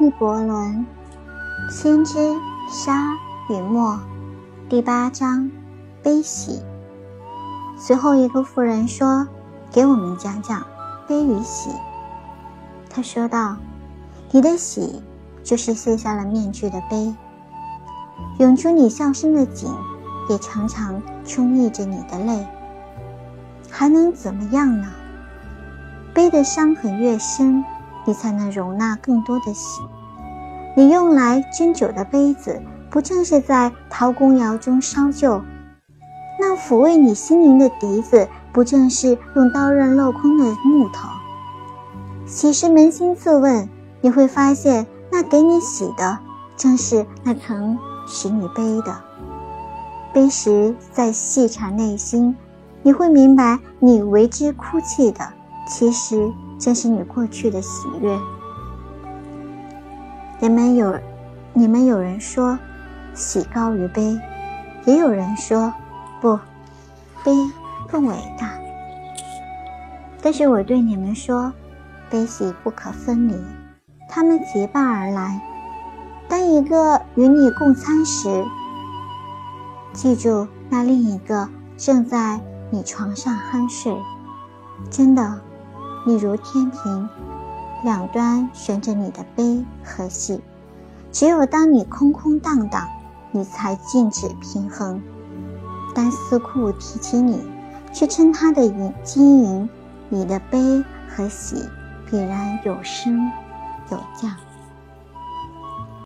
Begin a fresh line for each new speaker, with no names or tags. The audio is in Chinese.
纪伯伦《先知沙与墨》第八章悲喜。随后一个妇人说：“给我们讲讲悲与喜。”他说道：“你的喜，就是卸下了面具的悲；涌出你笑声的井，也常常充溢着你的泪。还能怎么样呢？悲的伤痕越深。”你才能容纳更多的喜。你用来斟酒的杯子，不正是在陶公窑中烧就？那抚慰你心灵的笛子，不正是用刀刃镂空的木头？喜时扪心自问，你会发现，那给你喜的，正是那曾使你悲的。悲时在细察内心，你会明白，你为之哭泣的，其实。这是你过去的喜悦。人们有，你们有人说，喜高于悲，也有人说，不，悲更伟大。但是我对你们说，悲喜不可分离，他们结伴而来。当一个与你共餐时，记住那另一个正在你床上酣睡。真的。你如天平，两端悬着你的悲和喜。只有当你空空荡荡，你才静止平衡。但四库提起你，却称它的银金银，你的悲和喜必然有升有降。